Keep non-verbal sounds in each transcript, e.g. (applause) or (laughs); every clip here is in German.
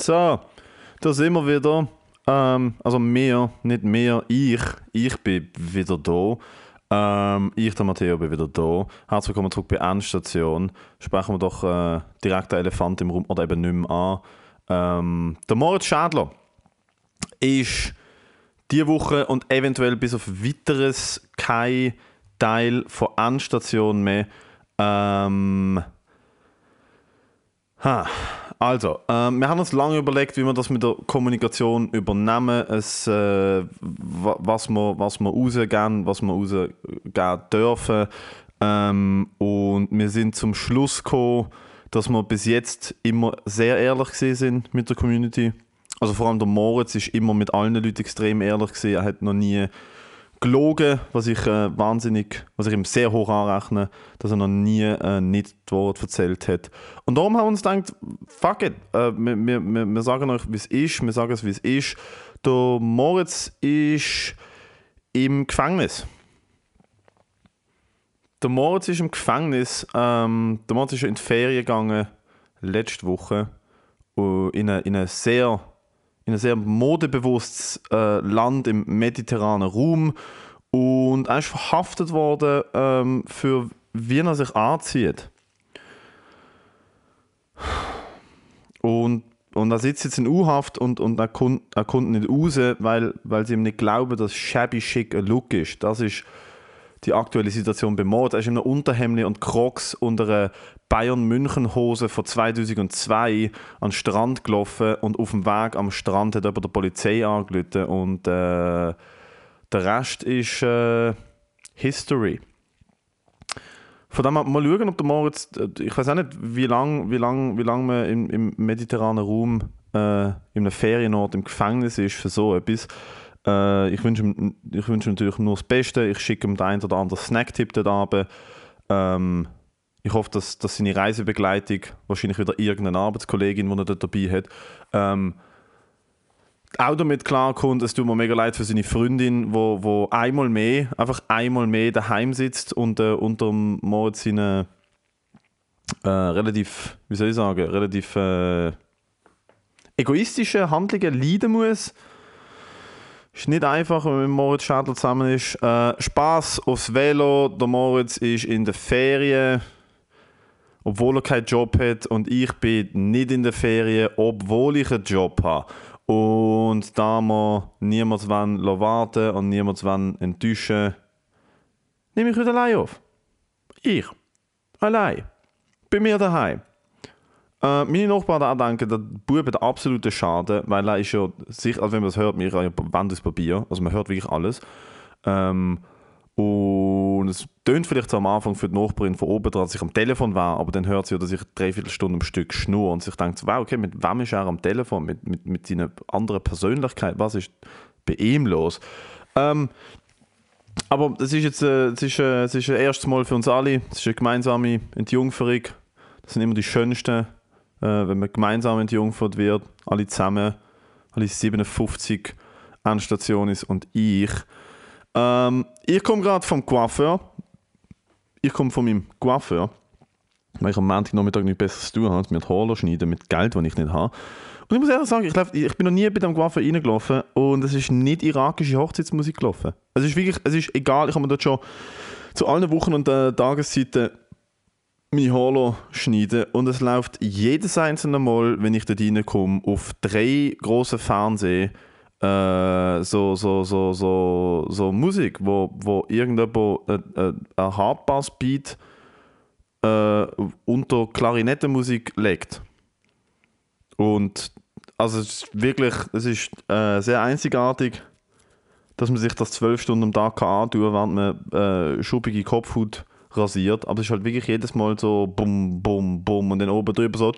So, da sind wir wieder. Ähm, also mehr, nicht mehr, ich. Ich bin wieder da. Ähm, ich, der Matteo, bin wieder da. Herzlich willkommen zurück bei Endstation. Sprechen wir doch äh, direkt den Elefant im Raum, oder eben nicht mehr an. Ähm, der Moritz Schädler ist diese Woche und eventuell bis auf weiteres kein Teil von Endstation mehr. Ähm, ha. Also, ähm, wir haben uns lange überlegt, wie wir das mit der Kommunikation übernehmen, es, äh, was, wir, was wir rausgehen, was wir rausgehen dürfen. Ähm, und wir sind zum Schluss gekommen, dass wir bis jetzt immer sehr ehrlich sind mit der Community. Also vor allem der Moritz ist immer mit allen Leuten extrem ehrlich gewesen. Er hat noch nie gelogen, was ich äh, wahnsinnig, was ich ihm sehr hoch anrechne, dass er noch nie äh, nicht das Wort erzählt hat. Und darum haben wir uns gedacht, fuck it, äh, wir, wir, wir sagen euch, wie es ist, wir sagen es, wie es ist. Der Moritz ist im Gefängnis. Der Moritz ist im Gefängnis. Ähm, der Moritz ist in die Ferien gegangen, letzte Woche, uh, in eine, in eine sehr in ein sehr modebewusstes äh, Land im mediterranen Raum und er ist verhaftet worden ähm, für wie er sich anzieht. Und, und er sitzt jetzt in U-Haft und, und er, kommt, er kommt nicht raus, weil, weil sie ihm nicht glauben, dass shabby chic ein Look ist. Das ist die aktuelle Situation bei Mord. Er ist in einem Unterhemd und Crocs unter einer Bayern-München-Hose von 2002 an den Strand gelaufen und auf dem Weg am Strand hat er der Polizei angerufen und äh, der Rest ist äh, History. Von dem mal schauen, ob der Moritz, äh, ich weiß auch nicht, wie lange wie lang, wie lang man im, im mediterranen Raum äh, in einem Ferienort im Gefängnis ist für so etwas. Äh, ich wünsche ihm, wünsch ihm natürlich nur das Beste. Ich schicke ihm den einen oder anderen Snacktipp dort Abend. Ähm, ich hoffe, dass, dass seine Reisebegleitung, wahrscheinlich wieder irgendeine Arbeitskollegin, die er dort dabei hat, ähm, auch damit klarkommt, es tut mir mega leid für seine Freundin, wo, wo einmal mehr, einfach einmal mehr daheim sitzt und äh, unter Moritz seine äh, relativ, wie soll ich sagen, relativ äh, egoistische Handlungen leiden muss. Ist nicht einfach, wenn man mit Moritz Schadler zusammen ist. Äh, Spaß aufs Velo. Der Moritz ist in der Ferien, obwohl er keinen Job hat. Und ich bin nicht in der Ferien, obwohl ich einen Job habe. Und da wir niemand warten und niemand enttäuschen nehme ich heute allein auf. Ich. Allein. Bei mir daheim. Äh, meine Nachbarn auch denken, der Bub hat absoluten Schaden, weil er ist ja sicher, also wenn man es hört, wir haben ja Wand aus Papier, also man hört wirklich alles. Ähm, und es tönt vielleicht so am Anfang für die Nachbarin von oben dran, dass ich am Telefon war, aber dann hört sie dass ich dreiviertel Stunde am Stück schnur und sich denkt, wow, okay, mit wem ist er am Telefon? Mit, mit, mit seiner anderen Persönlichkeit? Was ist bei ihm los? Ähm, aber es ist jetzt äh, es ist, äh, es ist ein erstes Mal für uns alle. Es ist eine gemeinsame Entjungferung. Das sind immer die schönsten äh, wenn man gemeinsam entjungfert wird, alle zusammen, alle 57 Endstationen und ich. Ähm, ich komme gerade vom Coiffeur. Ich komme von meinem Coiffeur, weil ich am Nachmittag nichts Besseres zu tun habe, als mir die Haare schneiden mit Geld, das ich nicht habe. Und ich muss ehrlich sagen, ich, glaub, ich bin noch nie bei dem Coiffeur reingelaufen und es ist nicht irakische Hochzeitsmusik gelaufen. Es ist wirklich, es ist egal, ich habe mir dort schon zu allen Wochen und äh, Tageszeiten meine Holo schneiden und es läuft jedes einzelne Mal, wenn ich dort reinkomme, auf drei grossen Fernsehen äh, so, so, so, so, so Musik, wo, wo irgendjemand äh, äh, ein Hardbass-Beat äh, unter Klarinettenmusik legt. Und also es ist wirklich, es ist äh, sehr einzigartig, dass man sich das zwölf Stunden am Tag antun kann, während man äh, schuppige Kopfhaut rasiert, aber es ist halt wirklich jedes Mal so bum, bum, bum und dann oben drüber so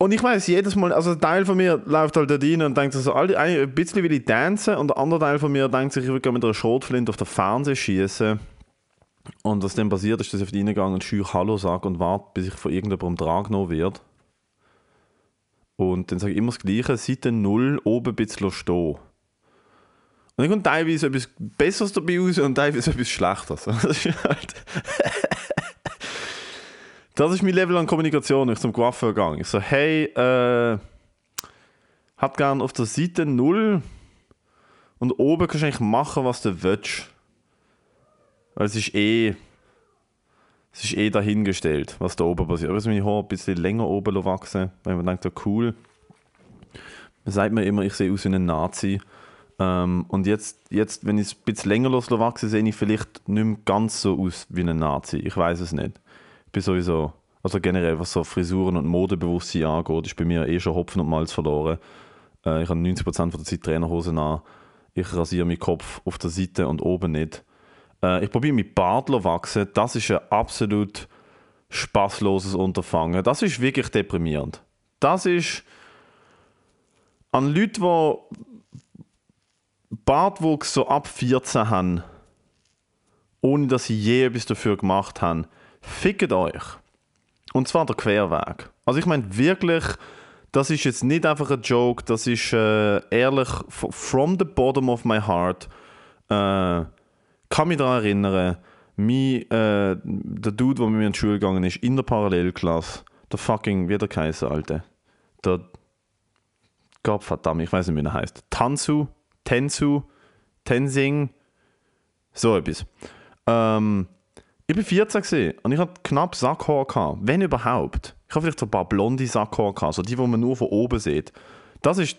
und ich weiß jedes Mal, also ein Teil von mir läuft halt da rein und denkt so, ein bisschen will ich tanzen und der andere Teil von mir denkt sich, ich will mit einer Schrotflinte auf den Fernseher schießen. Und was dann passiert ist, dass ich auf die reingegangen und schüch Hallo sage und warte, bis ich von irgendjemandem dran genommen werde. Und dann sage ich immer das Gleiche, Seite 0 oben ein bisschen stehen. Und dann kommt teilweise etwas Besseres dabei raus und teilweise (laughs) etwas Schlechteres. Das ist halt. (laughs) das ist mein Level an Kommunikation, ich zum Coiffeur gegangen. Ich so, hey, äh, hat gern auf der Seite 0 und oben kannst du eigentlich machen, was du willst. Weil es ist eh. Es ist eh dahingestellt, was da oben passiert. Aber meine Haare ein bisschen länger oben wachsen, weil man denkt, ja, cool. Man sagt mir immer, ich sehe aus wie ein Nazi. Ähm, und jetzt, jetzt, wenn ich es ein bisschen länger wachse, sehe ich vielleicht nicht mehr ganz so aus wie ein Nazi. Ich weiß es nicht. Ich bin sowieso, also generell, was so Frisuren und Modebewusstsein angeht, ist bei mir eh schon Hopfen und Malz verloren. Äh, ich habe 90% von der Zeit Trainerhosen an. Ich rasiere meinen Kopf auf der Seite und oben nicht. Äh, ich probiere mit Bart wachsen. Das ist ein absolut spaßloses Unterfangen. Das ist wirklich deprimierend. Das ist an Leute, die Bartwuchs so ab 14 haben, ohne dass sie je etwas dafür gemacht haben, fickt euch. Und zwar der Querweg. Also ich meine wirklich, das ist jetzt nicht einfach ein Joke, das ist äh, ehrlich from the bottom of my heart. Äh, kann mich daran erinnern, mein, äh, der Dude, der mit mir in die Schule gegangen ist, in der Parallelklasse, der fucking, wie der Kaiser, Alter. Der, Gott verdammt, ich weiß nicht, wie er heißt. Tansu, Tensu, Tensing, so etwas. Ähm, ich bin 14 gesehen und ich hatte knapp Sackhaar gehabt, wenn überhaupt. Ich habe vielleicht so ein paar blonde Sackhaar gehabt, so die, die man nur von oben sieht. Das ist,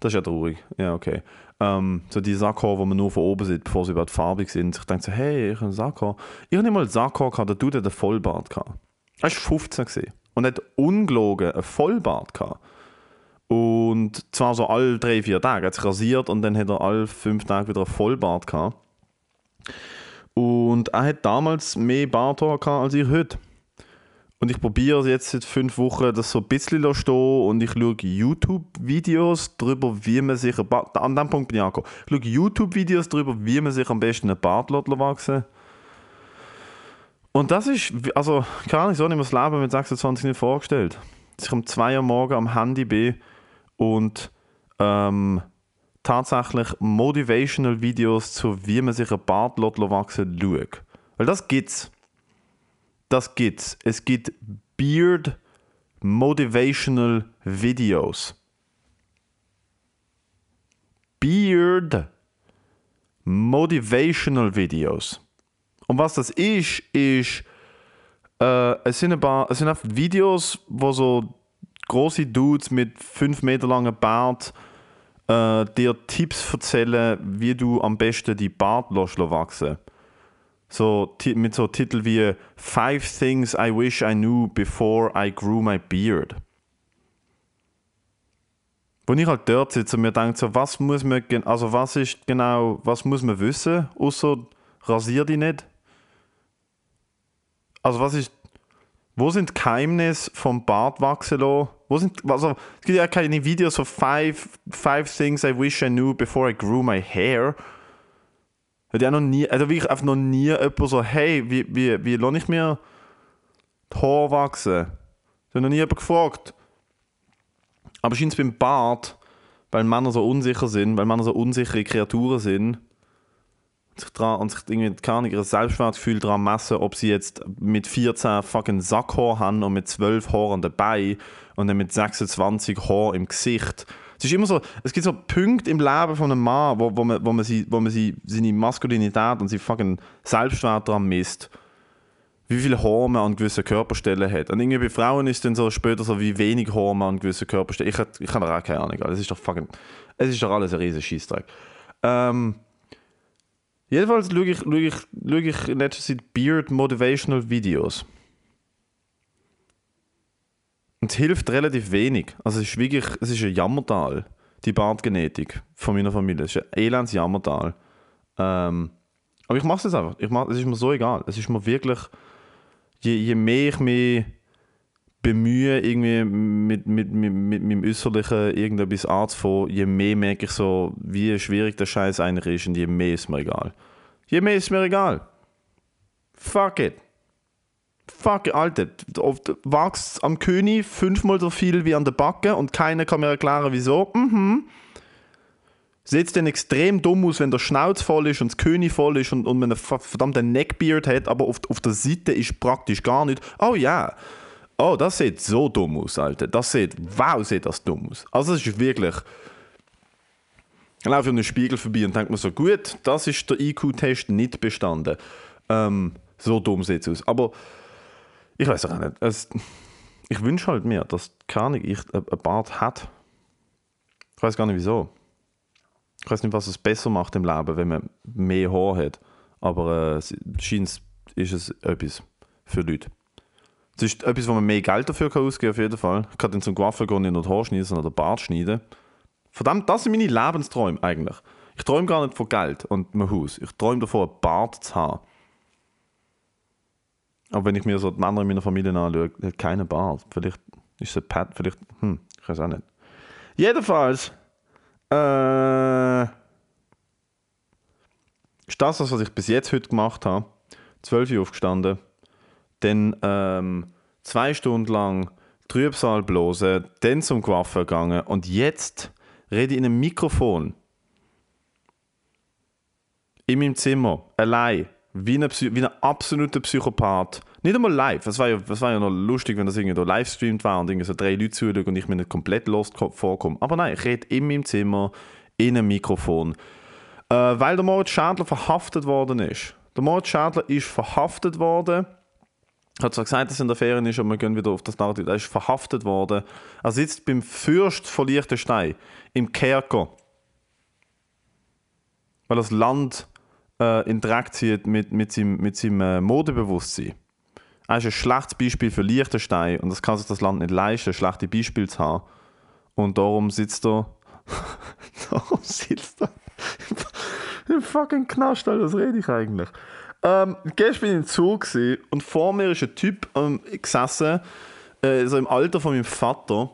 das ist ja traurig. Ja, okay. Ähm, so die Sackhaar, die man nur von oben sieht, bevor sie überhaupt farbig sind. Ich denke so, hey, ich habe einen Sackhaar. Ich habe nicht mal einen Sackhaar gehabt, der Dude hat einen Vollbart. Er war 15 gesehen und hat ungelogen einen Vollbart gehabt. Und zwar so alle drei, vier Tage. Er hat sich rasiert und dann hat er alle fünf Tage wieder einen Vollbart gehabt. Und er hat damals mehr Barthaar gehabt als ich heute. Und ich probiere jetzt seit fünf Wochen das so ein bisschen stehen und ich schaue YouTube-Videos darüber, wie man sich ein an dem Punkt bin ich angekommen. Ich schaue YouTube-Videos darüber, wie man sich am besten einen Bart wachsen Und das ist, also, keine Ahnung, so habe ich mir das Leben mit 26 nicht vorgestellt. Dass ich um 2 Uhr morgens am Handy bin und ähm, tatsächlich Motivational Videos zu, wie man sich ein Bart wachsen schaut. Weil das gibt's das gibt's. Es gibt Beard Motivational Videos. Beard Motivational Videos. Und was das ist, ist, äh, es, sind ein paar, es sind einfach Videos, wo so große Dudes mit 5 Meter langen Bart äh, dir Tipps erzählen, wie du am besten die Bart wachsen so mit so Titel wie Five Things I Wish I Knew Before I Grew My Beard. Wo ich halt dort sitze und mir denke, so, was muss man, also was ist genau, was muss man wissen, außer rasier die nicht? Also was ist, wo sind die Geheimnisse vom Bart wachsen lassen? Wo sind, also es gibt ja keine Videos so five, five Things I Wish I Knew Before I Grew My Hair hat ja noch nie, also wirklich einfach noch nie jemand so, hey, wie, wie, wie lasse ich mir die Haare wachsen? Das hat noch nie jemand gefragt. Aber scheint es beim Bart, weil Männer so unsicher sind, weil Männer so unsichere Kreaturen sind, und sich, dran, und sich irgendwie keine ihr Selbstwertgefühl daran messen, ob sie jetzt mit 14 fucking Sackhaar haben und mit 12 Haaren dabei und dann mit 26 Haaren im Gesicht es ist immer so, es gibt so Punkte im Leben von einem Mann, wo, wo man, wo man, sie, wo man sie, seine Maskulinität und seinen fucking Selbstwert daran misst. Wie viele Haare man an gewissen Körperstellen hat. Und irgendwie bei Frauen ist dann so später so, wie wenig Haare man an gewissen Körperstellen Ich, ich habe auch keine Ahnung. Es ist doch fucking, es ist doch alles ein riesen Scheißdreck. Ähm, jedenfalls schaue ich, schaue ich, schaue ich in letzter Zeit Beard Motivational Videos. Und es hilft relativ wenig. Also es ist wirklich, es ist ein Jammertal, die Bartgenetik von meiner Familie. Es ist ein elends Jammertal. Ähm, aber ich mache es jetzt einfach. Ich mach, es ist mir so egal. Es ist mir wirklich, je, je mehr ich mich bemühe, irgendwie mit, mit, mit, mit meinem Äußerlichen irgendetwas anzufangen, je mehr merke ich so, wie schwierig der Scheiß eigentlich ist und je mehr ist mir egal. Je mehr ist mir egal. Fuck it fuck, Alter, wächst am König fünfmal so viel wie an der Backe und keiner kann mir erklären, wieso. Mhm. Sieht dann extrem dumm aus, wenn der Schnauz voll ist und das König voll ist und, und man einen verdammten Neckbeard hat, aber auf, auf der Seite ist praktisch gar nicht. Oh ja, oh, das sieht so dumm aus, Alter. Das sieht, wow, sieht das dumm aus. Also es ist wirklich... Ich laufe an einem Spiegel vorbei und denke mir so, gut, das ist der IQ-Test nicht bestanden. Ähm, so dumm sieht es aus. Aber ich weiß auch nicht. Es, ich wünsche halt mir, dass keine ich einen Bart hat. Ich weiß gar nicht wieso. Ich weiß nicht, was es besser macht im Leben, wenn man mehr Haar hat. Aber äh, scheint ist es etwas für Leute. Es ist etwas, wo man mehr Geld dafür kann ausgeben kann, auf jeden Fall. Ich kann dann zum Coiffeur gehen und nicht Haar schneiden, den Bart schneiden. Verdammt, das sind meine Lebensträume eigentlich. Ich träume gar nicht von Geld und einem Haus. Ich träume davon, einen Bart zu haben. Aber wenn ich mir so die Männer in meiner Familie anschaue, hat keinen Bart. Vielleicht ist es ein Pad, vielleicht, hm, ich weiß auch nicht. Jedenfalls, äh, ist das, was ich bis jetzt heute gemacht habe. 12 Uhr aufgestanden, dann ähm, zwei Stunden lang Trübsal blosen, dann zum Coiffeur gegangen und jetzt rede ich in einem Mikrofon. In meinem Zimmer, allein, wie ein, wie ein absoluter Psychopath. Nicht einmal live. Es war, ja, war ja noch lustig, wenn das irgendwie live streamt war und irgendwie so drei Leute zuschauen und ich mir nicht komplett lost vorkomme. Aber nein, ich rede in meinem Zimmer, in einem Mikrofon. Äh, weil der Moritz Schadler verhaftet worden ist. Der Moritz Schadler ist verhaftet worden. Habe zwar gesagt, dass er in der Ferien ist, aber wir gehen wieder auf das Narrativ. Er ist verhaftet worden. Er sitzt beim Fürst von Liechtenstein im Kerker. Weil das Land äh, in Dreck zieht mit, mit seinem, mit seinem äh, Modebewusstsein. Er ist ein schlechtes Beispiel für Liechtenstein und das kann sich das Land nicht leisten, schlechte Beispiele zu haben. Und darum sitzt er. (laughs) darum sitzt er. Im fucking Knast, was rede ich eigentlich? Ähm, gestern bin ich im Zug und vor mir ist ein Typ ähm, gesessen, äh, so im Alter von meinem Vater,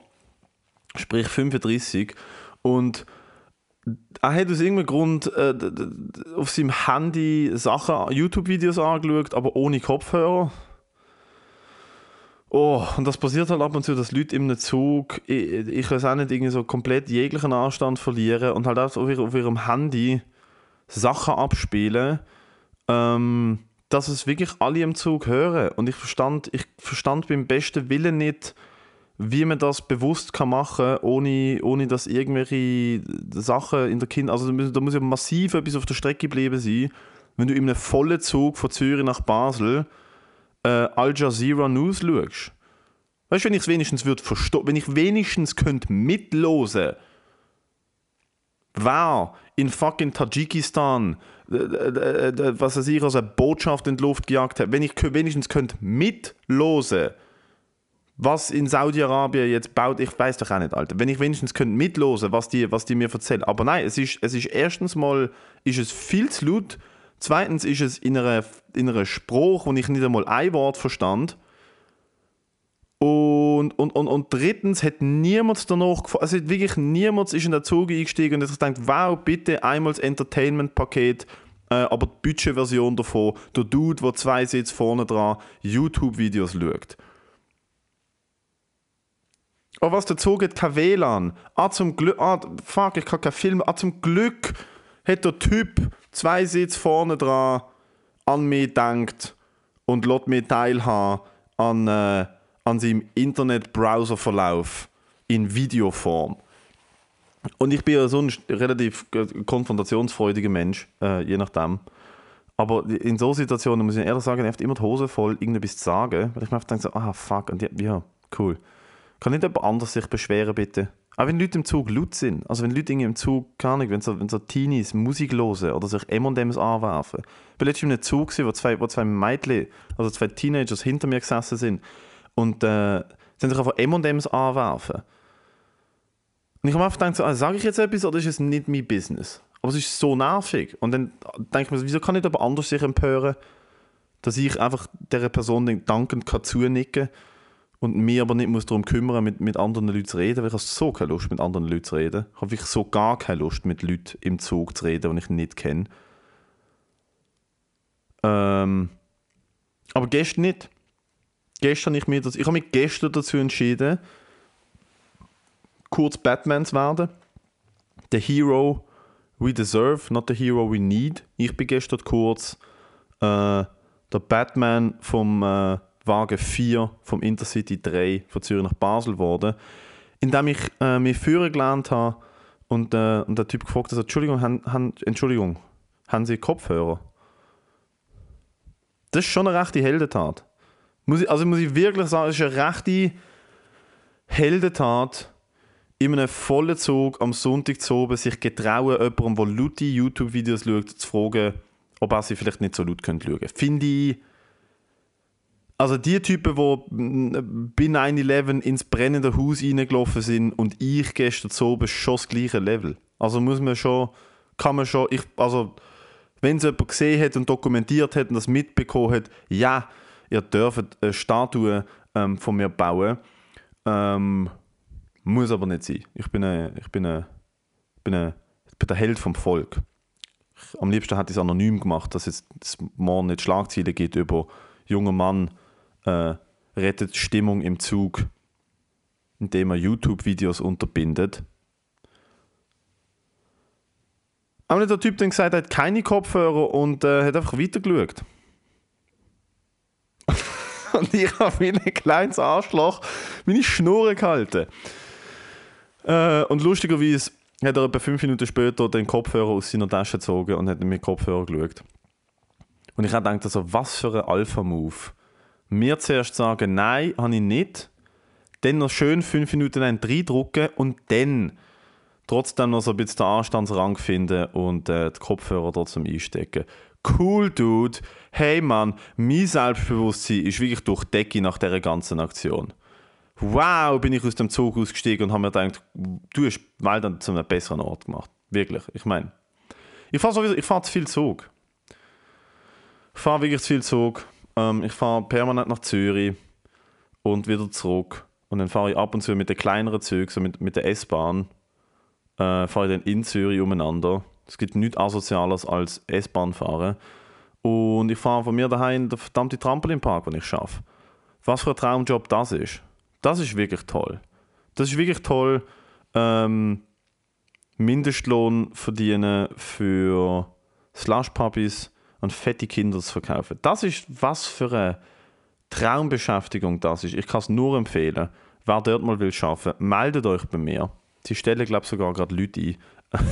sprich 35, und er hat aus irgendeinem Grund äh, auf seinem Handy Sachen, YouTube-Videos angeschaut, aber ohne Kopfhörer. Oh, und das passiert halt ab und zu, dass Leute im Zug, ich, ich weiß auch nicht, irgendwie so komplett jeglichen Anstand verlieren und halt auch auf, auf ihrem Handy Sachen abspielen, ähm, dass es wirklich alle im Zug hören. Und ich verstand, ich verstand beim besten Willen nicht, wie man das bewusst kann machen kann, ohne, ohne dass irgendwelche Sachen in der Kind. Also da muss ja massiv etwas auf der Strecke geblieben sein, wenn du in einem vollen Zug von Zürich nach Basel äh, Al Jazeera News schaust. Weißt du, wenn ich es wenigstens würde verstehen, wenn ich wenigstens könnte mitlosen, wer in fucking Tadschikistan äh, äh, äh, was er ich, als eine Botschaft in die Luft gejagt hat, wenn ich wenigstens könnte mitlosen was in Saudi-Arabien jetzt baut, ich weiß doch auch nicht, Alter. Wenn ich wenigstens könnte mitlosen, was die, was die mir erzählen. Aber nein, es ist, es ist erstens mal ist es viel zu laut. Zweitens ist es in einer, in einer Spruch, wo ich nicht einmal ein Wort verstand. Und, und, und, und drittens hat niemand danach, also wirklich niemand ist in den Zug eingestiegen und hat gedacht, wow, bitte einmal das Entertainment-Paket, äh, aber die Budgetversion davon, der Dude, der zwei Sitze vorne dran YouTube-Videos schaut. Oh, was der Zug hat kein WLAN. Ah, zum Glück. Ah, fuck, ich kann keinen Film. Ah, zum Glück hat der Typ zwei Sitze vorne dran an mich gedacht und lässt mich teilhaben an, äh, an seinem Internet-Browser-Verlauf in Videoform. Und ich bin ja sonst ein relativ konfrontationsfreudiger Mensch, äh, je nachdem. Aber in so Situationen muss ich ehrlich sagen, ich habe immer die Hose voll, irgendetwas zu sagen, weil ich mir einfach denke, so, ah fuck, und ja, ja cool. Kann nicht jemand anders sich beschweren, bitte? Auch wenn Leute im Zug laut sind. Also wenn Leute im Zug, keine Ahnung, wenn so, wenn so Teenies Musik hören oder sich M&M's anwerfen. Ich war letztens in einem Zug, wo zwei, wo zwei Mädchen, also zwei Teenagers hinter mir gesessen sind und äh, sind sich einfach M&M's anwerfen. Und ich habe einfach gedacht, so, also, sage ich jetzt etwas oder ist es nicht mein Business? Aber es ist so nervig. Und dann denke ich mir, wieso kann nicht jemand anders sich empören, dass ich einfach dieser Person dankend zunicken kann und mich aber nicht muss darum kümmern, mit, mit anderen Leuten zu reden, weil ich habe so keine Lust, mit anderen Leuten zu reden. Ich habe wirklich so gar keine Lust, mit Leuten im Zug zu reden, die ich nicht kenne. Ähm, aber gestern nicht. Gestern ich mir das, ich habe mich gestern dazu entschieden, kurz Batman zu werden. Der Hero We Deserve, Not the Hero We Need. Ich bin gestern kurz äh, der Batman vom äh, Wagen 4 vom Intercity 3 von Zürich nach Basel geworden, indem ich äh, mich führen gelernt habe und, äh, und der Typ gefragt hat, Entschuldigung, han, han, Entschuldigung, haben Sie Kopfhörer? Das ist schon eine rechte Heldentat. Muss ich, also muss ich wirklich sagen, es ist eine rechte Heldentat, in einem vollen Zug am Sonntag zu oben sich getrauen, jemandem, der laute YouTube-Videos schaut, zu fragen, ob er sie vielleicht nicht so laut schauen könnte. Finde ich. Also die Typen, die bei 9-11 ins brennende Haus reingelaufen sind und ich gestern zu oben schon das gleiche Level. Also muss man schon, kann man schon, ich, also wenn es jemand gesehen hat und dokumentiert hat und das mitbekommen hat, ja, ihr dürft eine Statue ähm, von mir bauen. Ähm, muss aber nicht sein. Ich bin, ein, ich bin, ein, bin, ein, bin der Held vom Volk. Am liebsten hätte ich es anonym gemacht, dass es morgen nicht Schlagzeilen gibt über junger Mann äh, rettet Stimmung im Zug, indem er YouTube-Videos unterbindet. Aber der Typ, der gesagt hat, keine Kopfhörer und äh, hat einfach weitergeschaut. (laughs) und ich habe wie ein kleines Arschloch meine Schnur gehalten. Äh, und lustigerweise hat er etwa fünf Minuten später den Kopfhörer aus seiner Tasche gezogen und hat mit dem Kopfhörer geschaut. Und ich habe gedacht, also, was für ein Alpha-Move. Mir zuerst sagen, nein, habe ich nicht. Dann noch schön fünf Minuten reindrücken und dann trotzdem noch so ein bisschen den Anstandsrang finden und äh, die Kopfhörer trotzdem einstecken. Cool, Dude. Hey, Mann, mein Selbstbewusstsein ist wirklich durch die Decke nach dieser ganzen Aktion wow, bin ich aus dem Zug ausgestiegen und habe mir gedacht, du hast Waldern zu einem besseren Ort gemacht. Wirklich. Ich meine, ich fahre sowieso, ich fahre zu viel Zug. Ich fahre wirklich zu viel Zug. Ähm, ich fahre permanent nach Zürich und wieder zurück. Und dann fahre ich ab und zu mit den kleineren Zügen, so mit, mit der S-Bahn, äh, fahre ich dann in Zürich umeinander. Es gibt nichts Asoziales als S-Bahn fahren. Und ich fahre von mir daheim in den verdammten Trampolinpark, den ich schaffe. Was für ein Traumjob das ist. Das ist wirklich toll. Das ist wirklich toll, ähm, Mindestlohn verdienen für Slush-Puppies und fette Kinder zu verkaufen. Das ist was für eine Traumbeschäftigung das ist. Ich kann es nur empfehlen. Wer dort mal will arbeiten, meldet euch bei mir. Sie stellen, glaube ich, sogar gerade Leute ein. (laughs)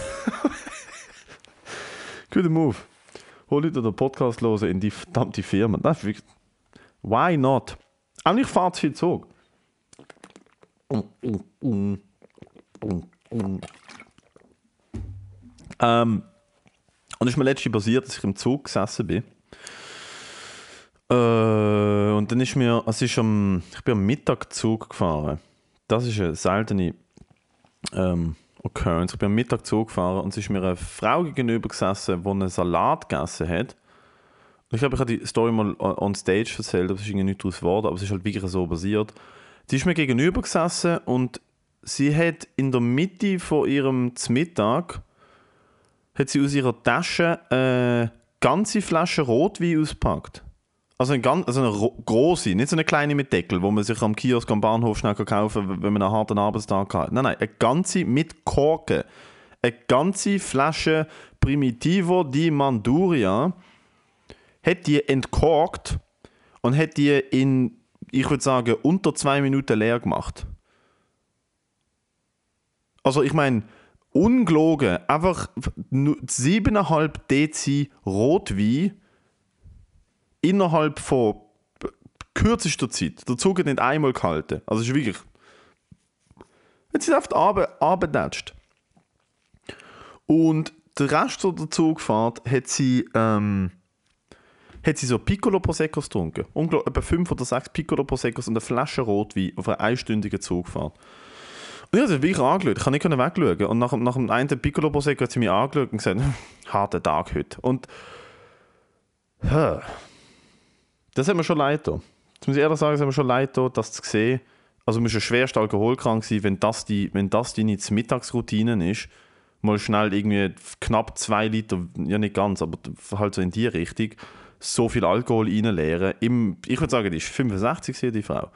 Guter Move. Hol Leute den Podcast hören in die verdammte Firma. Das wirklich... Why not? Auch ich fahre zu viel Zug. Ähm, und es ist mir letztens passiert, dass ich im Zug gesessen bin. Äh, und dann ist mir, es ist am, ich bin am Mittagzug gefahren. Das ist eine seltene ähm, Occurrence. Ich bin am Mittagzug gefahren und es ist mir eine Frau gegenüber gesessen, die einen Salat gegessen hat. Und ich glaube, ich habe die Story mal on stage erzählt, aber es ist irgendwie nicht daraus geworden, aber es ist halt wirklich so basiert. Sie ist mir gegenüber gesessen und sie hat in der Mitte von ihrem Mittag hat sie aus ihrer Tasche eine ganze Flasche Rotwein ausgepackt. Also eine, ganz, also eine große, nicht so eine kleine mit Deckel, wo man sich am Kiosk am Bahnhof schnell kaufen kann, wenn man einen harten Arbeitstag hat. Nein, nein, eine ganze mit Korken. Eine ganze Flasche Primitivo di Manduria hat die entkorkt und hat die in ich würde sagen, unter zwei Minuten leer gemacht. Also ich meine, ungelogen, einfach 7,5 Dezi Rotwein innerhalb von kürzester Zeit. Der Zug hat nicht einmal gehalten. Also es ist wirklich... Jetzt ist einfach abgedatscht. Und der Rest der Zugfahrt hat sie... Ähm, hat sie so Piccolo Proseccos getrunken. Unglaublich, etwa fünf oder sechs Piccolo Proseccos und eine Flasche Rotwein auf einer einstündigen Zugfahrt. Ich habe sie wirklich angeschaut. Ich konnte nicht wegschauen. Und nach, nach dem einen Piccolo Prosecco hat sie mich angeschaut und gesagt, (laughs) harter Tag heute. Und das hat mir schon leid getan. Jetzt muss ich ehrlich sagen, es hat mir schon leid getan, das zu sehen. Also du musst ja schwerst alkoholkrank sein, wenn das, die, wenn das deine Mittagsroutine ist. Mal schnell irgendwie knapp zwei Liter, ja nicht ganz, aber halt so in die Richtung so viel Alkohol reinleeren. Im, ich würde sagen, die ist 65 die Frau.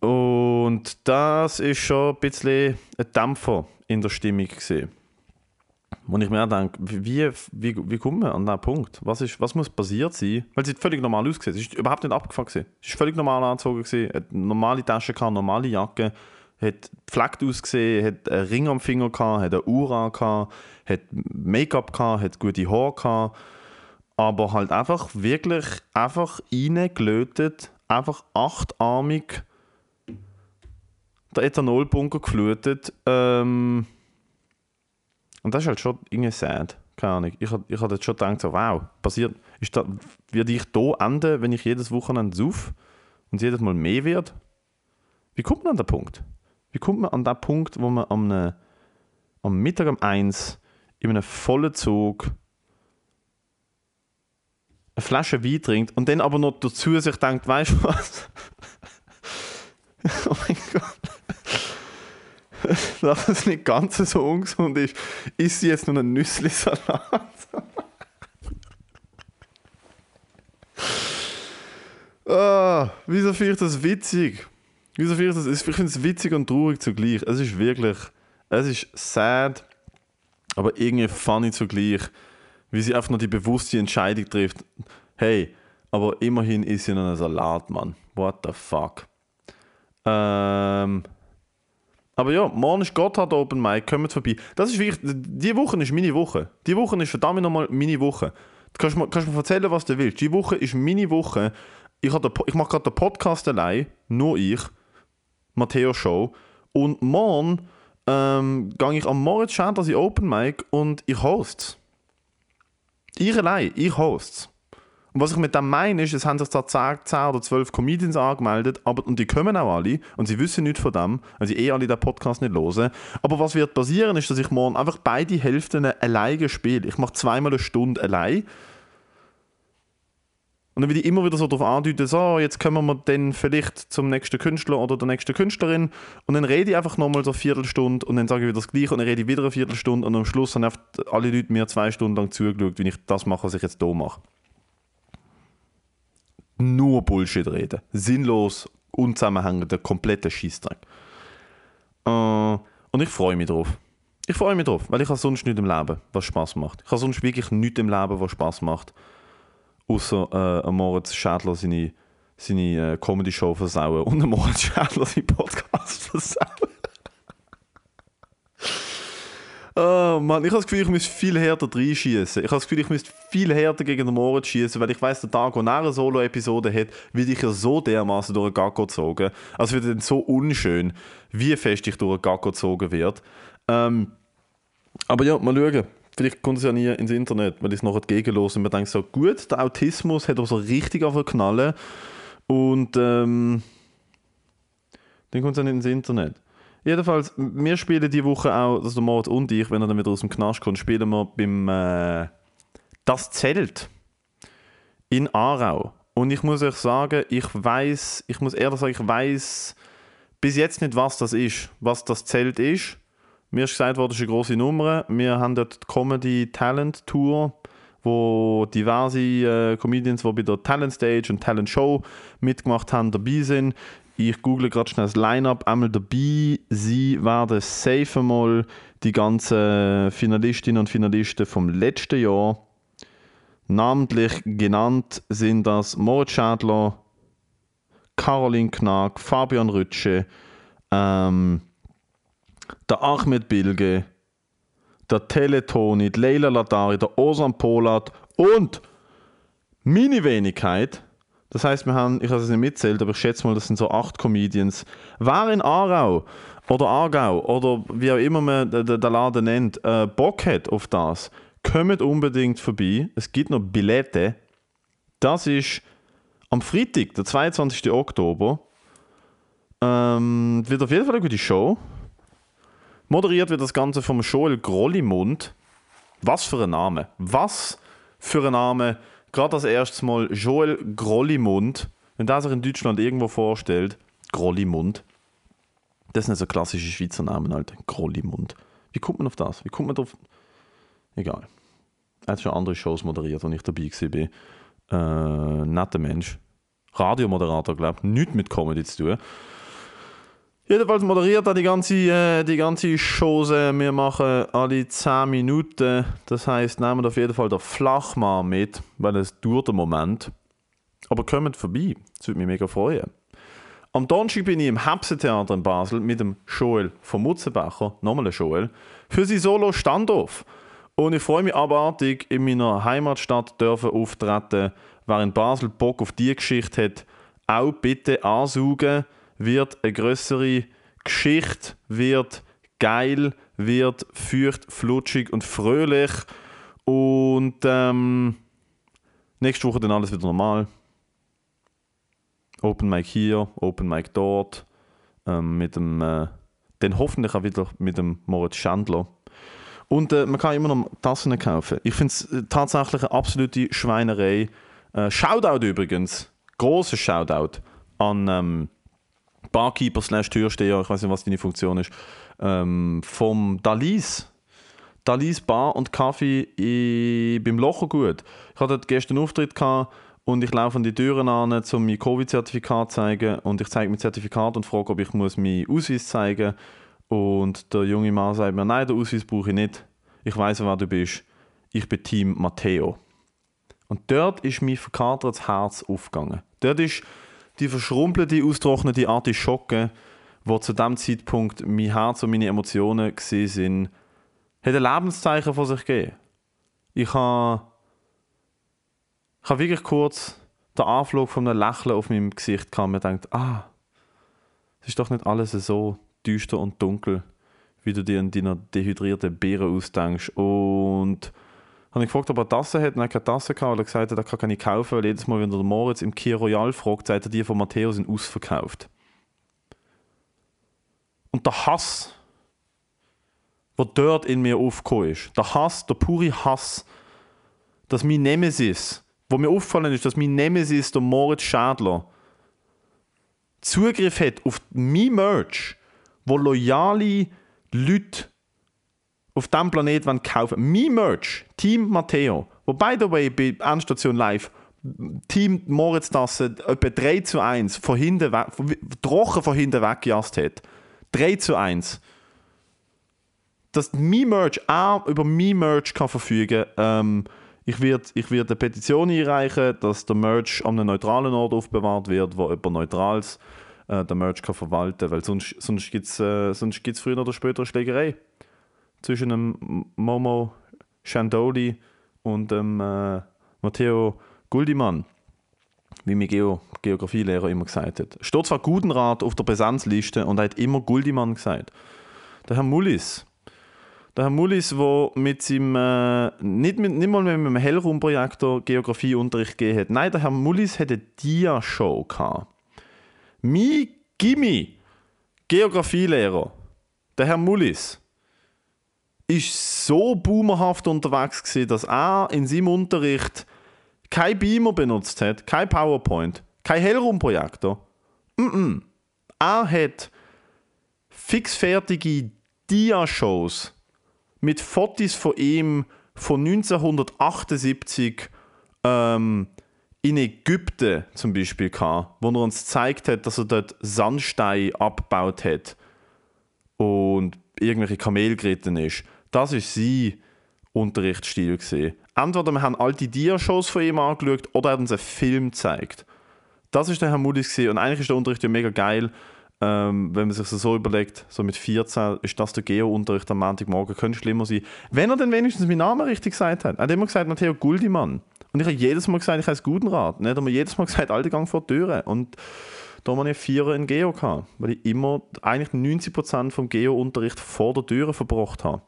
Und das ist schon ein bisschen ein Dämpfer in der Stimmung gesehen. wo ich mir denke, wie, wie, wie kommen wir an diesen Punkt? Was, ist, was muss passiert sein? Weil sie völlig normal ausgesehen. Sie ist überhaupt nicht abgefahren. Gewesen. Sie ist völlig normal angezogen, gewesen, hat normale Taschen gehabt, normale Jacke, hat gefleckt ausgesehen, hat einen Ring am Finger gehabt, hat eine Uhr gehabt, hat Make-up gehabt, hat gute Haare gehabt, aber halt einfach wirklich einfach reingelötet, einfach achtarmig der Ethanolbunker geflutet. Ähm, und das ist halt schon irgendwie sad. Keine Ahnung. Ich, ich habe jetzt schon gedacht, so, wow, passiert, ist das, werde ich hier enden, wenn ich jedes Wochenende sauf und es jedes Mal mehr wird? Wie kommt man an den Punkt? Wie kommt man an den Punkt, wo man am, ne, am Mittag um 1 in einem vollen Zug eine Flasche Wein trinkt und dann aber noch dazu sich denkt, weißt du was? (laughs) oh mein. (laughs) dass es nicht ganz so ungesund ist, ist sie jetzt nur ein Nüssli-Salat. (laughs) ah, wieso finde ich das witzig? Wieso finde ich das? Ich finde es witzig und traurig zugleich. Es ist wirklich, es ist sad, aber irgendwie funny zugleich, wie sie einfach nur die bewusste Entscheidung trifft. Hey, aber immerhin ist sie noch ein Salat, Mann. What the fuck? Ähm, aber ja, morgen ist Gotthard Open Mic, kommt vorbei. Das ist wirklich, die Woche ist meine Woche. Die Woche ist verdammt nochmal meine Woche. Du kannst, mir, kannst mir erzählen, was du willst. Die Woche ist meine Woche. Ich, ich mache gerade den Podcast allein, nur ich, Matteo Show. Und morgen ähm, gehe ich am Moritz Schädler in Open Mic und ich host Ich allein, ich host und was ich mit dem meine, ist, es haben sich 10, 10 oder 12 Comedians angemeldet, aber, und die kommen auch alle und sie wissen nichts von dem, weil sie eh alle den Podcast nicht hören. Aber was wird passieren, ist, dass ich morgen einfach beide Hälften alleine spiele. Ich mache zweimal eine Stunde allein. Und dann würde ich immer wieder so darauf andeuten, so, jetzt kommen wir dann vielleicht zum nächsten Künstler oder der nächsten Künstlerin. Und dann rede ich einfach nochmal so eine Viertelstunde und dann sage ich wieder das Gleiche und dann rede ich wieder eine Viertelstunde und am Schluss haben alle Leute mir zwei Stunden lang zugeschaut, wie ich das mache, was ich jetzt hier mache nur Bullshit reden. Sinnlos, unzusammenhängender, kompletter Scheißdreck. Äh, und ich freue mich drauf. Ich freue mich drauf, weil ich habe sonst nichts im Leben, was Spaß macht. Ich habe sonst wirklich nichts im Leben, was Spaß macht. Außer äh, Moritz Schädler seine, seine äh, Comedy-Show versauen und Moritz Schädler seinen Podcast (laughs) versauen. Mann, ich habe das Gefühl, ich müsste viel härter reinschießen. Ich habe das Gefühl, ich müsste viel härter gegen den Moritz schießen, weil ich weiß, der Tag, wo er eine Solo-Episode hat, wird ich ja so dermaßen durch den Gacko gezogen. Also wird dann so unschön, wie fest ich durch den Gacko gezogen wird. Ähm, aber ja, mal schauen. Vielleicht kommt es ja nie ins Internet, weil ich es nachher gegenlos und mir denke so, gut, der Autismus hat auch so richtig auf knallen und ähm, dann kommt es ja nicht ins Internet. Jedenfalls, wir spielen die Woche auch, also der Mord und ich, wenn er dann wieder aus dem Knast kommt, spielen wir beim äh, Das Zelt in Aarau. Und ich muss euch sagen, ich weiß, ich muss ehrlich sagen, ich weiß bis jetzt nicht, was das ist, was das Zelt ist. Mir ist gesagt worden, es ist eine große Nummer. Wir haben dort die Comedy Talent Tour, wo diverse äh, Comedians, die bei der Talent Stage und Talent Show mitgemacht haben, dabei sind. Ich google gerade schnell das Line-Up einmal dabei. Sie werden safe einmal die ganzen Finalistinnen und Finalisten vom letzten Jahr. Namentlich genannt sind das Moritz Schädler, Caroline Knack, Fabian Rütsche, ähm, der Ahmed Bilge, der Teletoni, Leila Ladari, der Osan Polat und meine Wenigkeit, das heißt, wir haben, ich habe es nicht mitzählt, aber ich schätze mal, das sind so acht Comedians. Wer in Aarau oder Aargau oder wie auch immer man den, Laden nennt, äh, Bock hat auf das, kommt unbedingt vorbei. Es gibt noch Billette. Das ist am Freitag, der 22. Oktober. Ähm, wird auf jeden Fall eine gute Show. Moderiert wird das Ganze vom Joel Grollimund. Was für ein Name. Was für ein Name gerade das erste Mal Joel Grollimund, wenn der sich in Deutschland irgendwo vorstellt, Grollimund, das sind so klassische Schweizer Namen, Alter. Grollimund. Wie kommt man auf das? Wie kommt man drauf? Egal. Er hat schon andere Shows moderiert, wo ich dabei war. Äh, netter Mensch. Radiomoderator, glaube ich. Nichts mit Comedy zu tun. Jedenfalls moderiert er die ganze, äh, die ganze Chose. Wir machen alle 10 Minuten. Das heißt, nehmen auf jeden Fall den Flachmann mit, weil es dauert einen Moment. Aber kommt vorbei. Das würde mich mega freuen. Am Donnerstag bin ich im Hepse-Theater in Basel mit dem Joel von Mutzenbecher, nochmal ein Joel, für sein Solo Standoff. Und ich freue mich abartig, in meiner Heimatstadt dürfen auftreten. Wer in Basel Bock auf die Geschichte hat, auch bitte ansaugen wird eine größere Geschichte, wird geil, wird feucht, flutschig und fröhlich. Und ähm, nächste Woche dann alles wieder normal. Open Mic hier, Open Mic dort. Ähm, mit dem, äh, dann hoffentlich auch wieder mit dem Moritz Schandler. Und äh, man kann immer noch Tassen kaufen. Ich finde es äh, tatsächlich eine absolute Schweinerei. Äh, Shoutout übrigens, großes Shoutout an ähm, Barkeeper slash Türsteher, ich weiß nicht, was deine Funktion ist, ähm, vom Dalis. Dalis Bar und Kaffee beim Lochergut. Ich hatte gestern einen Auftritt gehabt und ich laufe an die Türen an, um mein Covid-Zertifikat zu zeigen und ich zeige mein Zertifikat und frage, ob ich muss meinen Ausweis zeigen und der junge Mann sagt mir, nein, den Ausweis brauche ich nicht. Ich weiß, wer du bist. Ich bin Team Matteo. Und dort ist mein verkatertes Herz aufgegangen. Dort ist die verschrumpelte, austrocknete Artischocke, wo zu dem Zeitpunkt mein Herz und meine Emotionen sind, hat ein Lebenszeichen von sich gegeben. Ich habe, ich habe wirklich kurz den Anflug von einem Lächeln auf meinem Gesicht gehabt und gedacht, ah, es ist doch nicht alles so düster und dunkel, wie du dir in deiner dehydrierten Beere ausdenkst. Und habe ich gefragt, ob er Tasse hat, und er hat keine Tasse gehabt. Er hat gesagt, er kann keine kaufen, weil jedes Mal, wenn der Moritz im Kia Royal fragt, sagt er, die von Matteo sind ausverkauft. Und der Hass, der dort in mir aufgekommen ist, der Hass, der pure Hass, dass mein Nemesis, wo mir aufgefallen ist, dass mein Nemesis, der Moritz Schadler, Zugriff hat auf mein Merch, wo loyale Leute auf diesem Planeten kaufen Mein Merch, Team Matteo, wo by the way bei Endstation Live Team Moritz Tasse etwa 3 zu 1 von hinten weg, trocken von hinten weggejast hat. 3 zu 1. Dass mein Merch auch über mein Merch kann verfügen ähm, ich werde ich werd eine Petition einreichen, dass der Merch an einem neutralen Ort aufbewahrt wird, wo jemand Neutrales äh, den Merch kann verwalten kann, weil sonst, sonst gibt es äh, früher oder später eine Schlägerei zwischen dem Momo Chandoli und dem äh, Matteo Guldimann, wie mein Geo Geografielehrer immer gesagt hat. Steht zwar Gutenrat auf der Präsenzliste und hat immer Guldimann gesagt. Der Herr Mullis, der Herr Mullis, der mit seinem, äh, nicht, mit, nicht mal mit einem Hellraumprojektor Geografieunterricht gegeben hat. Nein, der Herr Mullis hatte eine Dia-Show. Mein Gimmi, Geografielehrer, der Herr Mullis, ist so boomerhaft unterwegs gewesen, dass er in seinem Unterricht kein Beamer benutzt hat, kein PowerPoint, kein Hellraumprojektor. Mm -mm. Er hat fixfertige Dia-Shows mit Fotos von ihm von 1978 ähm, in Ägypten zum Beispiel gehabt, wo er uns gezeigt hat, dass er dort Sandstein abgebaut hat und irgendwelche Kamel geritten ist. Das war sein Unterrichtsstil. Gewesen. Entweder wir haben alte Dia-Shows von ihm angeschaut oder er hat uns einen Film gezeigt. Das war der Herr Moody's. Und eigentlich ist der Unterricht ja mega geil, ähm, wenn man sich das so überlegt, so mit 14 ist das der Geo-Unterricht am Montagmorgen, könnte schlimmer sein. Wenn er dann wenigstens meinen Namen richtig gesagt hat. Er hat immer gesagt, Matteo Guldimann. Und ich habe jedes Mal gesagt, ich heiße Gutenrat. Dann hat er mir jedes Mal gesagt, alte Gang vor die Türe. Und da habe ich Vierer in Geo gehabt, weil ich immer eigentlich 90% vom Geo-Unterricht vor der Türe verbracht habe.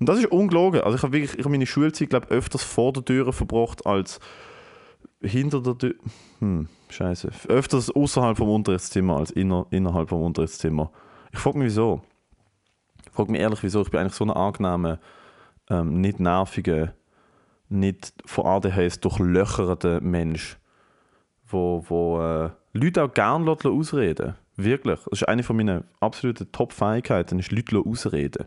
Und das ist ungelogen. Also ich habe wirklich ich habe meine Schulzeit glaube öfters vor der Tür verbracht als hinter der Tür. Hm, scheiße. Öfters außerhalb vom Unterrichtszimmer als inner, innerhalb vom Unterrichtszimmer. Ich frage mich wieso. Ich frage mich ehrlich, wieso. Ich bin eigentlich so ein angenehmer, ähm, nicht nerviger, nicht von ADHS durchlöchernder Mensch, wo, wo äh, Leute auch gerne ausreden Wirklich. Das ist eine von meinen absoluten Top-Fähigkeiten, ist Leute ausreden.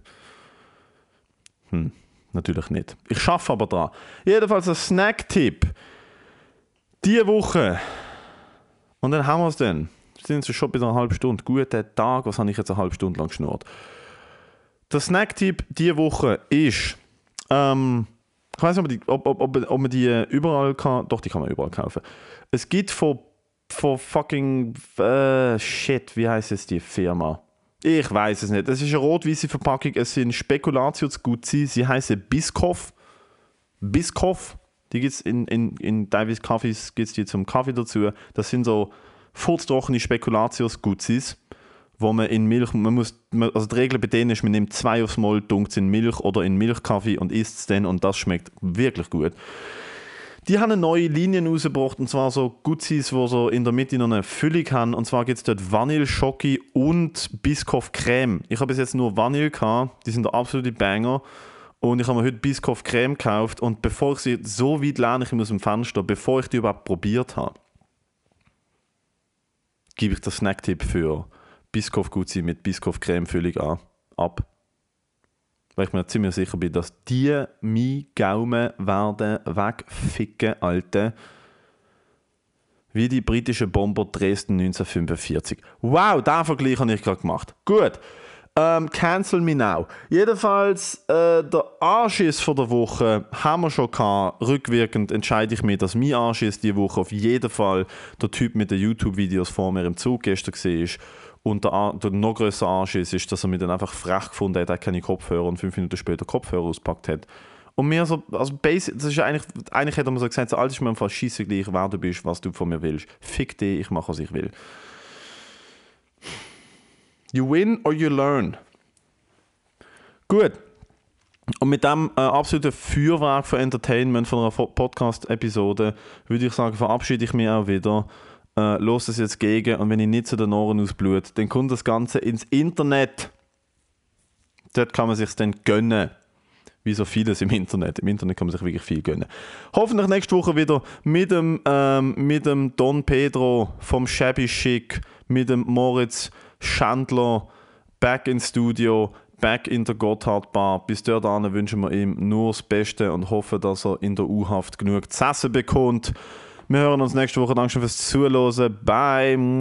Hm, natürlich nicht. Ich schaffe aber dran. Jedenfalls ein Snack-Tipp. Diese Woche. Und dann haben wir es dann. sind jetzt schon bei einer halben Stunde. Guten Tag, was habe ich jetzt eine halbe Stunde lang geschnurrt? Der Snacktipp diese Woche ist, ähm, ich weiß nicht, ob, ob, ob, ob man die überall kann, doch, die kann man überall kaufen. Es gibt von, von fucking, äh, shit, wie heißt es die Firma? Ich weiß es nicht. Es ist eine rot-weiße Verpackung, es sind Spekulatius Guzzi, sie heißen Biskoff. Biskoff, die gibt es in, in, in teilweise Kaffees, gibt es die zum Kaffee dazu. Das sind so furztrockene Spekulatius Guzzis, wo man in Milch, man muss, also die Regel bei denen ist, man nimmt zwei aufs Mal, dunkt in Milch oder in Milchkaffee und isst es dann und das schmeckt wirklich gut. Die haben eine neue Linie rausgebracht und zwar so Gutzis, wo so in der Mitte noch eine Füllung haben. Und zwar gibt es dort Vanille, Schoki und Biscoff Creme. Ich habe bis jetzt nur Vanille gehabt, die sind der absolute Banger. Und ich habe mir heute Biscoff Creme gekauft und bevor ich sie so weit lerne ich aus dem Fenster, bevor ich die überhaupt probiert habe, gebe ich den Snacktipp für Biscoff Gutzi mit Biscoff Creme Füllung an, ab. Weil ich mir ziemlich sicher bin, dass die mein Gaumen werden wegficken, Alte. Wie die britischen Bomber Dresden 1945. Wow, den Vergleich habe ich gerade gemacht. Gut. Ähm, cancel me now. Jedenfalls, äh, der Anschiss von der Woche haben wir schon gehabt. Rückwirkend entscheide ich mich, dass mein Anschiss diese Woche auf jeden Fall der Typ mit den YouTube-Videos vor mir im Zug gestern war. Und der, der noch größere Anschiss ist, dass er mich dann einfach frech gefunden hat, er keine Kopfhörer und fünf Minuten später Kopfhörer auspackt hat. Und mir so, also basic, das ist eigentlich, eigentlich hätte man so gesagt, so alles ist mir einfach scheiße gleich, wer du bist, was du von mir willst. Fick dich, ich mache, was ich will. You win or you learn. Gut. Und mit dem äh, absoluten Feuerwerk von Entertainment von einer Podcast-Episode würde ich sagen, verabschiede ich mich auch wieder. Äh, los es jetzt gegen und wenn ich nicht zu den Ohren ausblut, dann kommt das Ganze ins Internet. Dort kann man sich dann gönnen. Wie so vieles im Internet. Im Internet kann man sich wirklich viel gönnen. Hoffentlich nächste Woche wieder mit dem, ähm, mit dem Don Pedro vom Shabby Chic, mit dem Moritz Schandler back ins Studio, back in der Gotthard Bar. Bis dahin wünschen wir ihm nur das Beste und hoffen, dass er in der U-Haft genug zu bekommt. Wir hören uns nächste Woche. Danke fürs Zuhören. Bye.